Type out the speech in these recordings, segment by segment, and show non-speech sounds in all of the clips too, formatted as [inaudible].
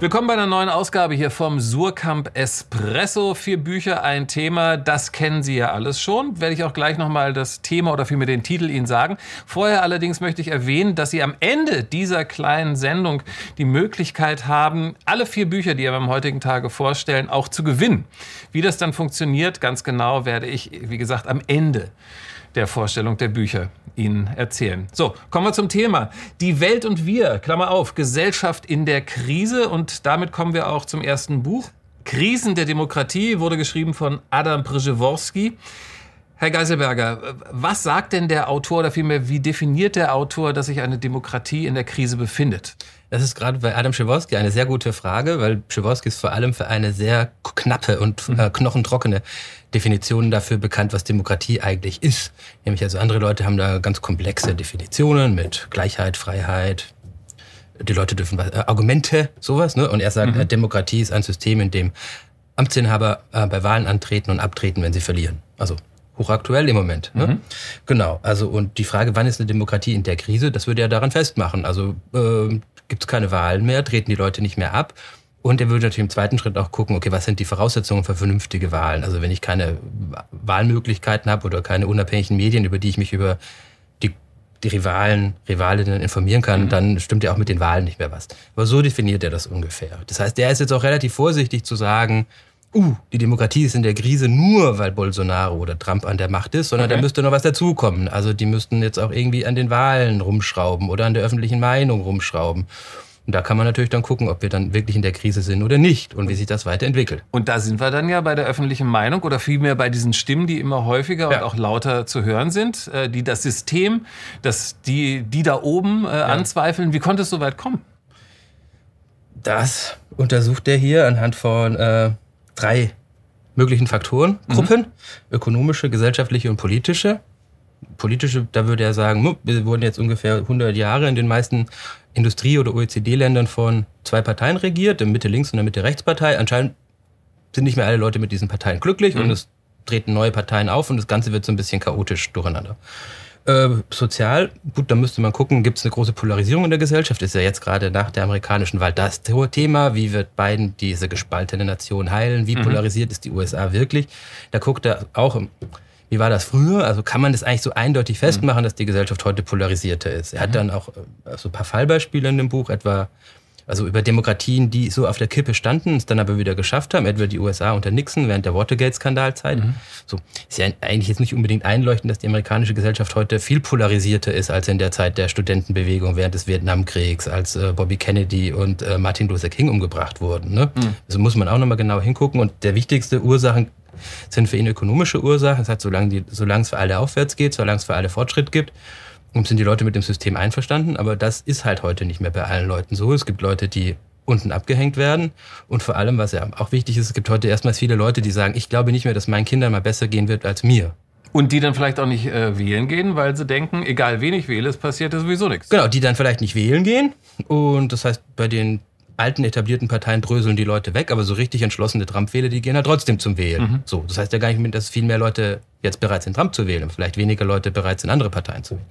Willkommen bei einer neuen Ausgabe hier vom Surkamp Espresso. Vier Bücher, ein Thema, das kennen Sie ja alles schon. Werde ich auch gleich nochmal das Thema oder vielmehr den Titel Ihnen sagen. Vorher allerdings möchte ich erwähnen, dass Sie am Ende dieser kleinen Sendung die Möglichkeit haben, alle vier Bücher, die wir am heutigen Tage vorstellen, auch zu gewinnen. Wie das dann funktioniert, ganz genau werde ich, wie gesagt, am Ende der Vorstellung der Bücher Ihnen erzählen. So, kommen wir zum Thema. Die Welt und wir, Klammer auf, Gesellschaft in der Krise. Und damit kommen wir auch zum ersten Buch. Krisen der Demokratie wurde geschrieben von Adam Przeworski. Herr Geiselberger, was sagt denn der Autor oder vielmehr, wie definiert der Autor, dass sich eine Demokratie in der Krise befindet? Das ist gerade bei Adam Przeworski eine sehr gute Frage, weil Przeworski ist vor allem für eine sehr knappe und mhm. äh, knochentrockene Definition dafür bekannt, was Demokratie eigentlich ist. Nämlich also andere Leute haben da ganz komplexe Definitionen mit Gleichheit, Freiheit. Die Leute dürfen äh, Argumente, sowas. Ne? Und er sagt, mhm. Demokratie ist ein System, in dem Amtsinhaber äh, bei Wahlen antreten und abtreten, wenn sie verlieren. Also hochaktuell im Moment. Ne? Mhm. Genau. Also und die Frage, wann ist eine Demokratie in der Krise, das würde er daran festmachen. Also äh, gibt es keine Wahlen mehr, treten die Leute nicht mehr ab. Und er würde natürlich im zweiten Schritt auch gucken, okay, was sind die Voraussetzungen für vernünftige Wahlen? Also wenn ich keine Wahlmöglichkeiten habe oder keine unabhängigen Medien, über die ich mich über die, die Rivalen, Rivalinnen informieren kann, mhm. dann stimmt ja auch mit den Wahlen nicht mehr was. Aber so definiert er das ungefähr. Das heißt, er ist jetzt auch relativ vorsichtig zu sagen, uh, die Demokratie ist in der Krise nur, weil Bolsonaro oder Trump an der Macht ist, sondern okay. da müsste noch was dazukommen. Also die müssten jetzt auch irgendwie an den Wahlen rumschrauben oder an der öffentlichen Meinung rumschrauben. Und da kann man natürlich dann gucken, ob wir dann wirklich in der Krise sind oder nicht und wie sich das weiterentwickelt. Und da sind wir dann ja bei der öffentlichen Meinung oder vielmehr bei diesen Stimmen, die immer häufiger ja. und auch lauter zu hören sind, äh, die das System, das, die, die da oben äh, ja. anzweifeln. Wie konnte es so weit kommen? Das untersucht er hier anhand von äh, drei möglichen Faktoren, mhm. Gruppen, mhm. ökonomische, gesellschaftliche und politische. Politische, da würde er sagen, wir wurden jetzt ungefähr 100 Jahre in den meisten Industrie- oder OECD-Ländern von zwei Parteien regiert, der Mitte-Links- und der Mitte-Rechts-Partei. Anscheinend sind nicht mehr alle Leute mit diesen Parteien glücklich mhm. und es treten neue Parteien auf und das Ganze wird so ein bisschen chaotisch durcheinander. Äh, sozial, gut, da müsste man gucken, gibt es eine große Polarisierung in der Gesellschaft? Ist ja jetzt gerade nach der amerikanischen Wahl das Thema. Wie wird Biden diese gespaltene Nation heilen? Wie mhm. polarisiert ist die USA wirklich? Da guckt er auch, wie war das früher? Also kann man das eigentlich so eindeutig festmachen, mhm. dass die Gesellschaft heute polarisierter ist? Er hat mhm. dann auch äh, so ein paar Fallbeispiele in dem Buch, etwa also über Demokratien, die so auf der Kippe standen, es dann aber wieder geschafft haben, etwa die USA unter Nixon während der Watergate-Skandalzeit. Mhm. So ist ja eigentlich jetzt nicht unbedingt einleuchtend, dass die amerikanische Gesellschaft heute viel polarisierter ist als in der Zeit der Studentenbewegung während des Vietnamkriegs, als äh, Bobby Kennedy und äh, Martin Luther King umgebracht wurden. Ne? Mhm. Also muss man auch nochmal genau hingucken. Und der wichtigste Ursachen sind für ihn ökonomische Ursachen. Das heißt, solange, die, solange es für alle aufwärts geht, solange es für alle Fortschritt gibt, und sind die Leute mit dem System einverstanden, aber das ist halt heute nicht mehr bei allen Leuten so. Es gibt Leute, die unten abgehängt werden. Und vor allem, was ja auch wichtig ist, es gibt heute erstmals viele Leute, die sagen, ich glaube nicht mehr, dass meinen Kindern mal besser gehen wird als mir. Und die dann vielleicht auch nicht äh, wählen gehen, weil sie denken, egal wen ich wähle, es passiert ja sowieso nichts. Genau, die dann vielleicht nicht wählen gehen. Und das heißt, bei den alten etablierten Parteien dröseln die Leute weg, aber so richtig entschlossene Trump-Wähler, die gehen halt trotzdem zum Wählen. Mhm. So, das heißt ja gar nicht, dass viel mehr Leute jetzt bereit sind, Trump zu wählen, vielleicht weniger Leute bereit sind, andere Parteien zu wählen.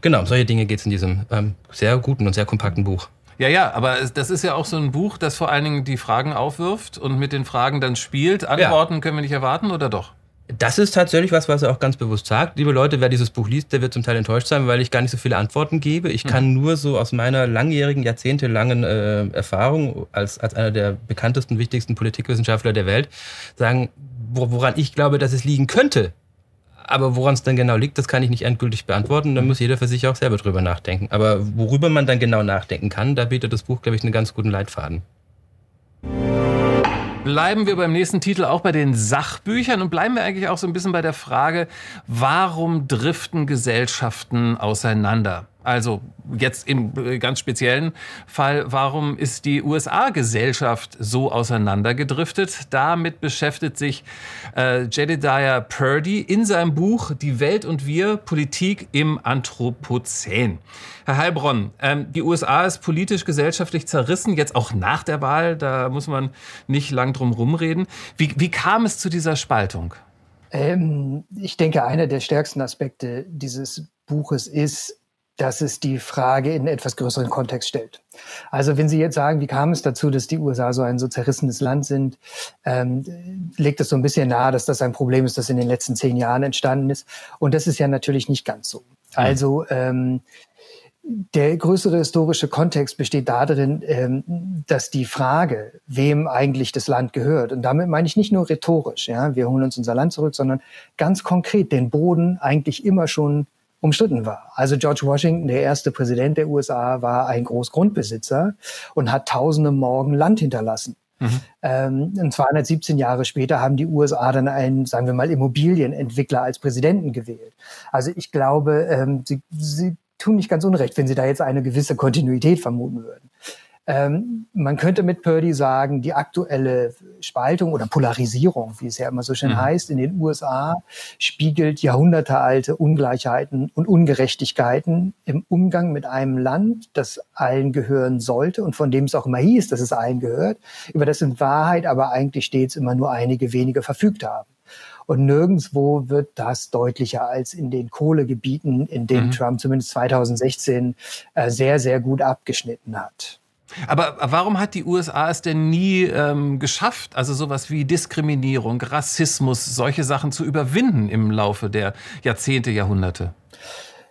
Genau, um solche Dinge geht es in diesem ähm, sehr guten und sehr kompakten Buch. Ja, ja, aber das ist ja auch so ein Buch, das vor allen Dingen die Fragen aufwirft und mit den Fragen dann spielt. Antworten ja. können wir nicht erwarten oder doch? Das ist tatsächlich was, was er auch ganz bewusst sagt. Liebe Leute, wer dieses Buch liest, der wird zum Teil enttäuscht sein, weil ich gar nicht so viele Antworten gebe. Ich kann mhm. nur so aus meiner langjährigen, jahrzehntelangen äh, Erfahrung als, als einer der bekanntesten, wichtigsten Politikwissenschaftler der Welt sagen, woran ich glaube, dass es liegen könnte. Aber woran es dann genau liegt, das kann ich nicht endgültig beantworten. Da muss jeder für sich auch selber drüber nachdenken. Aber worüber man dann genau nachdenken kann, da bietet das Buch, glaube ich, einen ganz guten Leitfaden. Bleiben wir beim nächsten Titel auch bei den Sachbüchern und bleiben wir eigentlich auch so ein bisschen bei der Frage, warum driften Gesellschaften auseinander? Also jetzt im äh, ganz speziellen Fall, warum ist die USA-Gesellschaft so auseinandergedriftet? Damit beschäftigt sich äh, Jedediah Purdy in seinem Buch Die Welt und wir, Politik im Anthropozän. Herr Heilbronn, ähm, die USA ist politisch, gesellschaftlich zerrissen, jetzt auch nach der Wahl, da muss man nicht lang drum rumreden. Wie, wie kam es zu dieser Spaltung? Ähm, ich denke, einer der stärksten Aspekte dieses Buches ist, dass es die Frage in etwas größeren Kontext stellt. Also wenn Sie jetzt sagen, wie kam es dazu, dass die USA so ein so zerrissenes Land sind, ähm, legt es so ein bisschen nahe, dass das ein Problem ist, das in den letzten zehn Jahren entstanden ist. Und das ist ja natürlich nicht ganz so. Also ähm, der größere historische Kontext besteht darin, ähm, dass die Frage, wem eigentlich das Land gehört, und damit meine ich nicht nur rhetorisch, ja, wir holen uns unser Land zurück, sondern ganz konkret den Boden eigentlich immer schon umstritten war. Also George Washington, der erste Präsident der USA, war ein Großgrundbesitzer und hat tausende Morgen Land hinterlassen. Mhm. Ähm, und 217 Jahre später haben die USA dann einen, sagen wir mal, Immobilienentwickler als Präsidenten gewählt. Also ich glaube, ähm, sie, sie tun nicht ganz unrecht, wenn sie da jetzt eine gewisse Kontinuität vermuten würden. Ähm, man könnte mit Purdy sagen, die aktuelle Spaltung oder Polarisierung, wie es ja immer so schön mhm. heißt, in den USA spiegelt jahrhundertealte Ungleichheiten und Ungerechtigkeiten im Umgang mit einem Land, das allen gehören sollte und von dem es auch immer hieß, dass es allen gehört, über das in Wahrheit aber eigentlich stets immer nur einige wenige verfügt haben. Und nirgendwo wird das deutlicher als in den Kohlegebieten, in denen mhm. Trump zumindest 2016 äh, sehr, sehr gut abgeschnitten hat. Aber warum hat die USA es denn nie ähm, geschafft, also sowas wie Diskriminierung, Rassismus, solche Sachen zu überwinden im Laufe der Jahrzehnte, Jahrhunderte?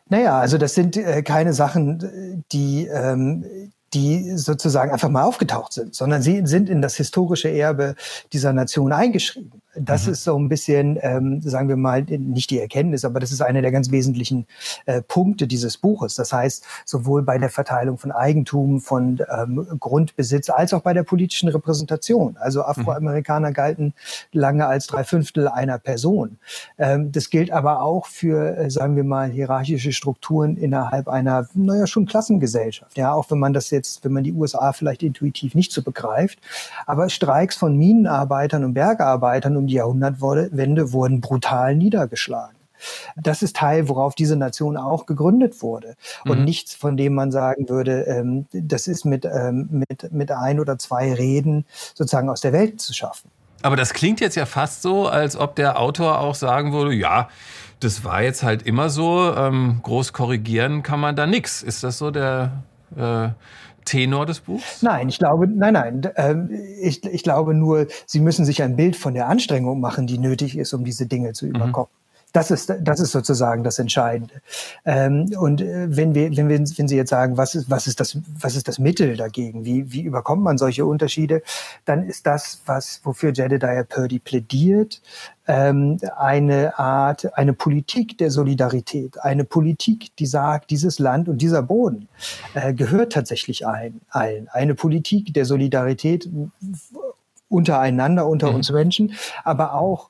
Naja, also das sind äh, keine Sachen, die, ähm, die sozusagen einfach mal aufgetaucht sind, sondern sie sind in das historische Erbe dieser Nation eingeschrieben. Das mhm. ist so ein bisschen, ähm, sagen wir mal, nicht die Erkenntnis, aber das ist einer der ganz wesentlichen äh, Punkte dieses Buches. Das heißt, sowohl bei der Verteilung von Eigentum, von ähm, Grundbesitz, als auch bei der politischen Repräsentation. Also Afroamerikaner mhm. galten lange als drei Fünftel einer Person. Ähm, das gilt aber auch für, äh, sagen wir mal, hierarchische Strukturen innerhalb einer, naja, schon Klassengesellschaft. Ja, auch wenn man das jetzt, wenn man die USA vielleicht intuitiv nicht so begreift. Aber Streiks von Minenarbeitern und Bergarbeitern um die Jahrhundertwende wurden brutal niedergeschlagen. Das ist Teil, worauf diese Nation auch gegründet wurde. Und mhm. nichts, von dem man sagen würde, ähm, das ist mit, ähm, mit, mit ein oder zwei Reden sozusagen aus der Welt zu schaffen. Aber das klingt jetzt ja fast so, als ob der Autor auch sagen würde, ja, das war jetzt halt immer so, ähm, groß korrigieren kann man da nichts. Ist das so der, äh, Tenor des Buchs? Nein, ich glaube, nein, nein. Ähm, ich, ich glaube nur, Sie müssen sich ein Bild von der Anstrengung machen, die nötig ist, um diese Dinge zu mhm. überkommen. Das ist, das ist sozusagen das Entscheidende. Ähm, und äh, wenn wir, wenn wir, wenn Sie jetzt sagen, was ist, was ist das, was ist das Mittel dagegen? Wie, wie überkommt man solche Unterschiede? Dann ist das, was, wofür Jedediah Purdy plädiert, ähm, eine Art, eine Politik der Solidarität, eine Politik, die sagt, dieses Land und dieser Boden äh, gehört tatsächlich allen, allen. Eine Politik der Solidarität untereinander, unter mhm. uns Menschen, aber auch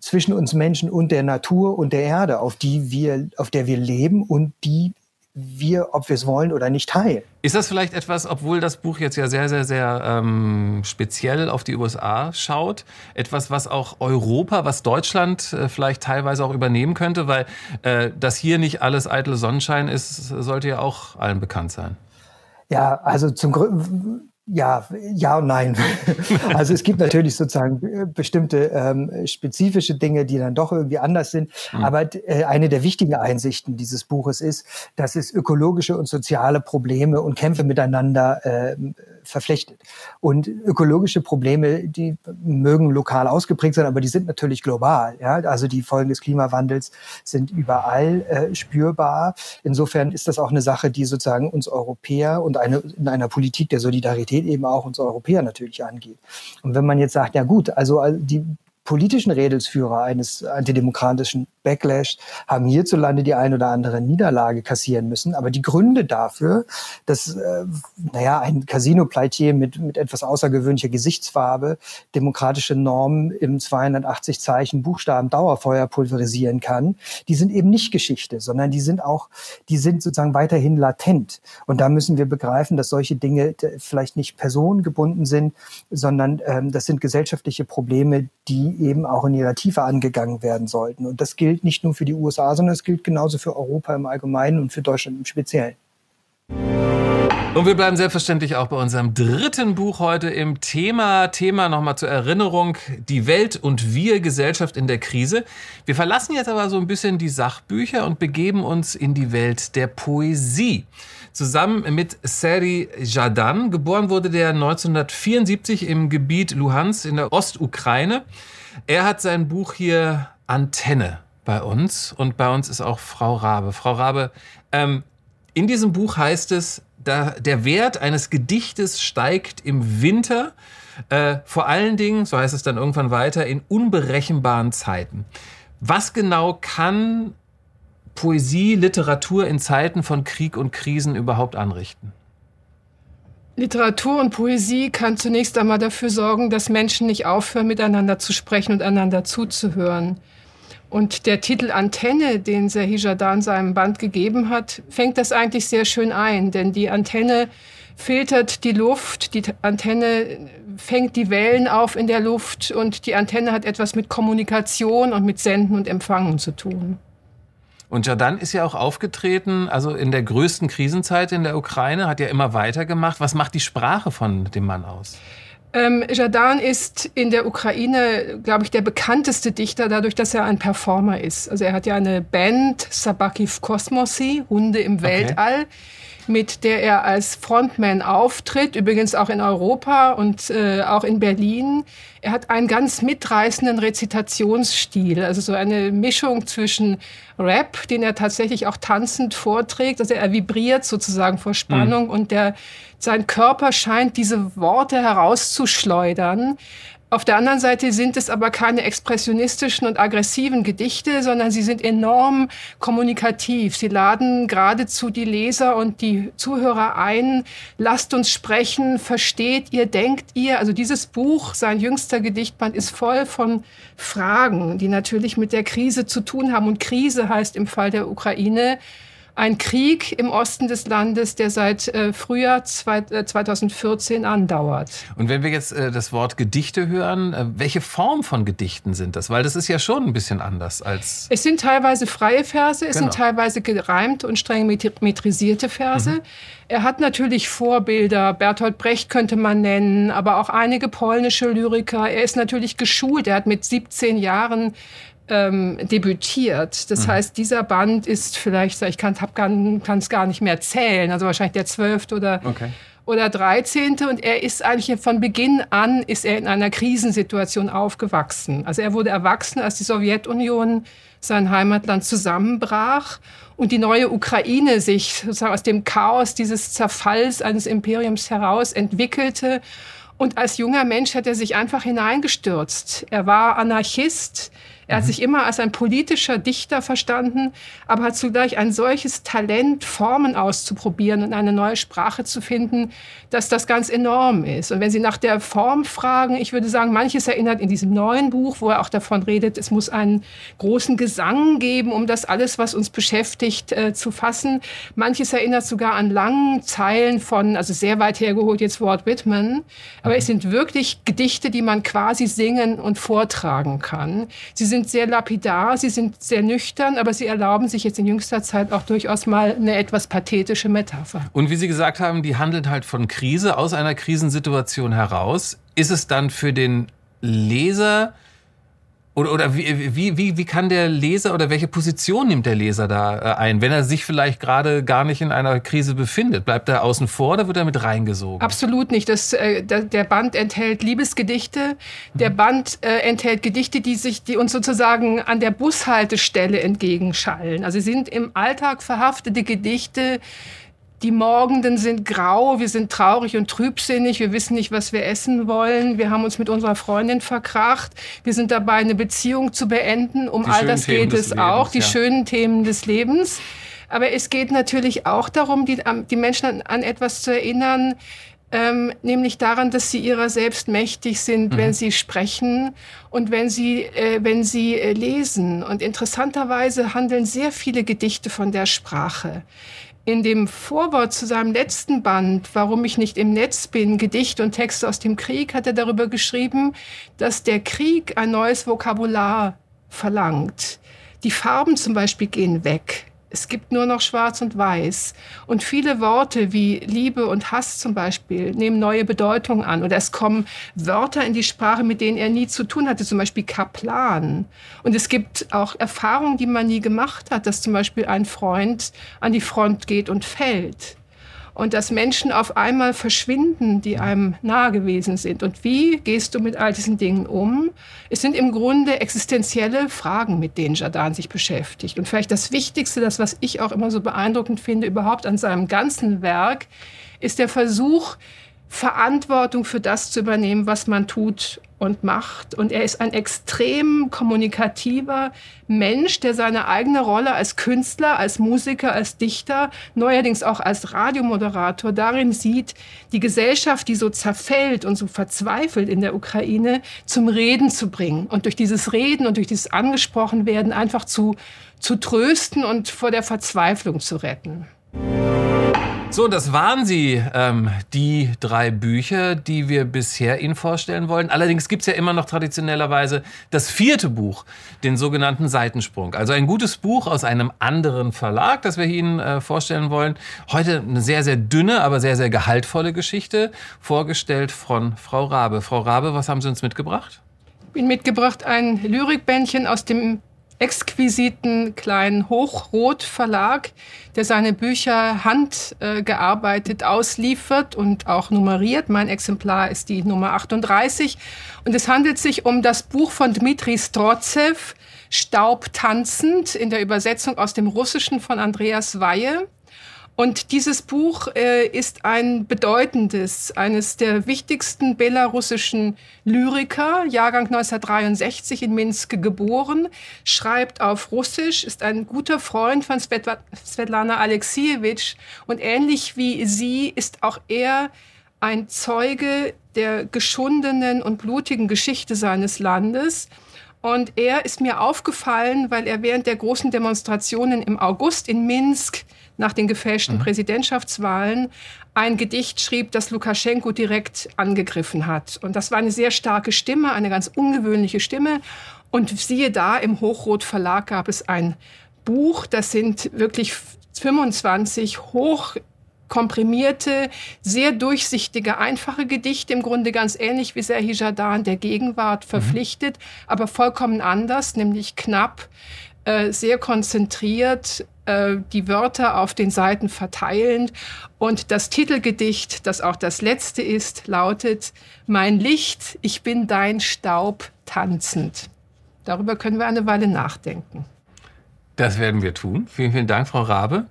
zwischen uns Menschen und der Natur und der Erde, auf die wir, auf der wir leben und die wir, ob wir es wollen oder nicht, teilen. Ist das vielleicht etwas, obwohl das Buch jetzt ja sehr, sehr, sehr ähm, speziell auf die USA schaut, etwas, was auch Europa, was Deutschland äh, vielleicht teilweise auch übernehmen könnte, weil äh, dass hier nicht alles eitel Sonnenschein ist, sollte ja auch allen bekannt sein. Ja, also zum ja, ja und nein. [laughs] Also es gibt natürlich sozusagen äh, bestimmte ähm, spezifische Dinge, die dann doch irgendwie anders sind. Mhm. Aber äh, eine der wichtigen Einsichten dieses Buches ist, dass es ökologische und soziale Probleme und Kämpfe miteinander äh, verflechtet. Und ökologische Probleme, die mögen lokal ausgeprägt sein, aber die sind natürlich global. Ja? Also die Folgen des Klimawandels sind überall äh, spürbar. Insofern ist das auch eine Sache, die sozusagen uns Europäer und eine, in einer Politik der Solidarität eben auch uns Europäer natürlich angeht. Und wenn man jetzt sagt, ja gut, also die politischen Redelsführer eines antidemokratischen Backlash haben hierzulande die ein oder andere Niederlage kassieren müssen. Aber die Gründe dafür, dass, äh, naja, ein Casino-Pleitier mit, mit etwas außergewöhnlicher Gesichtsfarbe demokratische Normen im 280 Zeichen Buchstaben Dauerfeuer pulverisieren kann, die sind eben nicht Geschichte, sondern die sind auch, die sind sozusagen weiterhin latent. Und da müssen wir begreifen, dass solche Dinge vielleicht nicht personengebunden sind, sondern ähm, das sind gesellschaftliche Probleme, die eben auch in ihrer Tiefe angegangen werden sollten. Und das gilt nicht nur für die USA, sondern es gilt genauso für Europa im Allgemeinen und für Deutschland im Speziellen. Und wir bleiben selbstverständlich auch bei unserem dritten Buch heute im Thema. Thema nochmal zur Erinnerung, die Welt und wir, Gesellschaft in der Krise. Wir verlassen jetzt aber so ein bisschen die Sachbücher und begeben uns in die Welt der Poesie. Zusammen mit Seri Jadan. Geboren wurde der 1974 im Gebiet Luhansk in der Ostukraine. Er hat sein Buch hier Antenne bei uns und bei uns ist auch Frau Rabe. Frau Rabe, ähm, in diesem Buch heißt es, da, der Wert eines Gedichtes steigt im Winter, äh, vor allen Dingen, so heißt es dann irgendwann weiter, in unberechenbaren Zeiten. Was genau kann Poesie, Literatur in Zeiten von Krieg und Krisen überhaupt anrichten? Literatur und Poesie kann zunächst einmal dafür sorgen, dass Menschen nicht aufhören, miteinander zu sprechen und einander zuzuhören. Und der Titel Antenne, den Serhi Jadan seinem Band gegeben hat, fängt das eigentlich sehr schön ein, denn die Antenne filtert die Luft, die Antenne fängt die Wellen auf in der Luft und die Antenne hat etwas mit Kommunikation und mit Senden und Empfangen zu tun. Und Jadan ist ja auch aufgetreten, also in der größten Krisenzeit in der Ukraine, hat ja immer weitergemacht. Was macht die Sprache von dem Mann aus? Ähm, Jadan ist in der Ukraine, glaube ich, der bekannteste Dichter, dadurch, dass er ein Performer ist. Also er hat ja eine Band, Sabaki v Kosmosi, Hunde im Weltall. Mit der er als Frontman auftritt, übrigens auch in Europa und äh, auch in Berlin. Er hat einen ganz mitreißenden Rezitationsstil, also so eine Mischung zwischen Rap, den er tatsächlich auch tanzend vorträgt, also er vibriert sozusagen vor Spannung mhm. und der, sein Körper scheint diese Worte herauszuschleudern. Auf der anderen Seite sind es aber keine expressionistischen und aggressiven Gedichte, sondern sie sind enorm kommunikativ. Sie laden geradezu die Leser und die Zuhörer ein, lasst uns sprechen, versteht ihr, denkt ihr. Also dieses Buch, sein jüngster Gedichtband, ist voll von Fragen, die natürlich mit der Krise zu tun haben. Und Krise heißt im Fall der Ukraine, ein Krieg im Osten des Landes, der seit äh, Frühjahr zwei, äh, 2014 andauert. Und wenn wir jetzt äh, das Wort Gedichte hören, äh, welche Form von Gedichten sind das? Weil das ist ja schon ein bisschen anders als. Es sind teilweise freie Verse, es genau. sind teilweise gereimte und streng metrisierte Verse. Mhm. Er hat natürlich Vorbilder, Bertolt Brecht könnte man nennen, aber auch einige polnische Lyriker. Er ist natürlich geschult, er hat mit 17 Jahren ähm, debütiert. Das mhm. heißt, dieser Band ist vielleicht, ich kann es gar nicht mehr zählen, also wahrscheinlich der zwölfte oder, okay. oder dreizehnte. Und er ist eigentlich von Beginn an, ist er in einer Krisensituation aufgewachsen. Also er wurde erwachsen, als die Sowjetunion sein Heimatland zusammenbrach und die neue Ukraine sich sozusagen aus dem Chaos dieses Zerfalls eines Imperiums heraus entwickelte. Und als junger Mensch hat er sich einfach hineingestürzt. Er war Anarchist. Er hat mhm. sich immer als ein politischer Dichter verstanden, aber hat zugleich ein solches Talent, Formen auszuprobieren und eine neue Sprache zu finden, dass das ganz enorm ist. Und wenn Sie nach der Form fragen, ich würde sagen, manches erinnert in diesem neuen Buch, wo er auch davon redet, es muss einen großen Gesang geben, um das alles, was uns beschäftigt, äh, zu fassen. Manches erinnert sogar an langen Zeilen von, also sehr weit hergeholt jetzt Walt Whitman. Aber mhm. es sind wirklich Gedichte, die man quasi singen und vortragen kann. Sie sind sind sehr lapidar, sie sind sehr nüchtern, aber sie erlauben sich jetzt in jüngster Zeit auch durchaus mal eine etwas pathetische Metapher. Und wie Sie gesagt haben, die handeln halt von Krise, aus einer Krisensituation heraus. Ist es dann für den Leser oder, oder wie, wie, wie, wie kann der Leser oder welche Position nimmt der Leser da äh, ein, wenn er sich vielleicht gerade gar nicht in einer Krise befindet? Bleibt er außen vor oder wird er mit reingesogen? Absolut nicht. Das, äh, der Band enthält Liebesgedichte. Der mhm. Band äh, enthält Gedichte, die sich, die uns sozusagen an der Bushaltestelle entgegenschallen. Also sie sind im Alltag verhaftete Gedichte, die Morgenden sind grau, wir sind traurig und trübsinnig, wir wissen nicht, was wir essen wollen, wir haben uns mit unserer Freundin verkracht, wir sind dabei, eine Beziehung zu beenden, um die all das Themen geht es Lebens, auch, die ja. schönen Themen des Lebens. Aber es geht natürlich auch darum, die, die Menschen an, an etwas zu erinnern, ähm, nämlich daran, dass sie ihrer selbst mächtig sind, mhm. wenn sie sprechen und wenn sie, äh, wenn sie äh, lesen. Und interessanterweise handeln sehr viele Gedichte von der Sprache in dem Vorwort zu seinem letzten Band, Warum ich nicht im Netz bin, Gedichte und Texte aus dem Krieg, hat er darüber geschrieben, dass der Krieg ein neues Vokabular verlangt. Die Farben zum Beispiel gehen weg. Es gibt nur noch Schwarz und Weiß. Und viele Worte wie Liebe und Hass zum Beispiel nehmen neue Bedeutung an. Oder es kommen Wörter in die Sprache, mit denen er nie zu tun hatte, zum Beispiel Kaplan. Und es gibt auch Erfahrungen, die man nie gemacht hat, dass zum Beispiel ein Freund an die Front geht und fällt und dass Menschen auf einmal verschwinden, die einem nahe gewesen sind. Und wie gehst du mit all diesen Dingen um? Es sind im Grunde existenzielle Fragen, mit denen Jadan sich beschäftigt. Und vielleicht das Wichtigste, das, was ich auch immer so beeindruckend finde, überhaupt an seinem ganzen Werk, ist der Versuch, Verantwortung für das zu übernehmen, was man tut und macht. Und er ist ein extrem kommunikativer Mensch, der seine eigene Rolle als Künstler, als Musiker, als Dichter, neuerdings auch als Radiomoderator darin sieht, die Gesellschaft, die so zerfällt und so verzweifelt in der Ukraine, zum Reden zu bringen und durch dieses Reden und durch dieses Angesprochenwerden einfach zu, zu trösten und vor der Verzweiflung zu retten. So, das waren sie, ähm, die drei Bücher, die wir bisher Ihnen vorstellen wollen. Allerdings gibt's ja immer noch traditionellerweise das vierte Buch, den sogenannten Seitensprung. Also ein gutes Buch aus einem anderen Verlag, das wir Ihnen äh, vorstellen wollen. Heute eine sehr, sehr dünne, aber sehr, sehr gehaltvolle Geschichte, vorgestellt von Frau Rabe. Frau Rabe, was haben Sie uns mitgebracht? Ich bin mitgebracht ein Lyrikbändchen aus dem exquisiten kleinen Hochrot Verlag, der seine Bücher handgearbeitet ausliefert und auch nummeriert. Mein Exemplar ist die Nummer 38. Und es handelt sich um das Buch von Dmitri Strotzew, Staub tanzend, in der Übersetzung aus dem Russischen von Andreas Weihe. Und dieses Buch äh, ist ein bedeutendes, eines der wichtigsten belarussischen Lyriker, Jahrgang 1963 in Minsk geboren, schreibt auf Russisch, ist ein guter Freund von Svetlana Alexievich und ähnlich wie sie ist auch er ein Zeuge der geschundenen und blutigen Geschichte seines Landes. Und er ist mir aufgefallen, weil er während der großen Demonstrationen im August in Minsk nach den gefälschten mhm. Präsidentschaftswahlen ein Gedicht schrieb, das Lukaschenko direkt angegriffen hat. Und das war eine sehr starke Stimme, eine ganz ungewöhnliche Stimme. Und siehe da, im Hochrot Verlag gab es ein Buch, das sind wirklich 25 hoch komprimierte, sehr durchsichtige, einfache Gedichte, im Grunde ganz ähnlich wie Serhi Jadan der Gegenwart mhm. verpflichtet, mhm. aber vollkommen anders, nämlich knapp, äh, sehr konzentriert, äh, die Wörter auf den Seiten verteilend. Und das Titelgedicht, das auch das letzte ist, lautet Mein Licht, ich bin dein Staub tanzend. Darüber können wir eine Weile nachdenken. Das werden wir tun. Vielen, vielen Dank, Frau Rabe.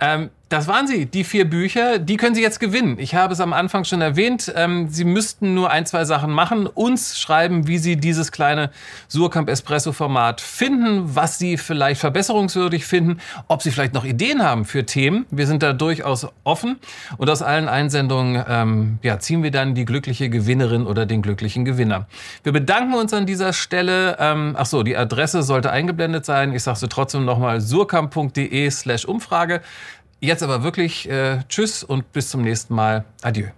Ähm, das waren sie, die vier Bücher. Die können Sie jetzt gewinnen. Ich habe es am Anfang schon erwähnt. Ähm, sie müssten nur ein, zwei Sachen machen. Uns schreiben, wie Sie dieses kleine Surkamp Espresso Format finden, was Sie vielleicht verbesserungswürdig finden, ob Sie vielleicht noch Ideen haben für Themen. Wir sind da durchaus offen. Und aus allen Einsendungen ähm, ja, ziehen wir dann die glückliche Gewinnerin oder den glücklichen Gewinner. Wir bedanken uns an dieser Stelle. Ähm, ach so, die Adresse sollte eingeblendet sein. Ich sage sie trotzdem nochmal surkamp.de slash Umfrage. Jetzt aber wirklich äh, Tschüss und bis zum nächsten Mal. Adieu.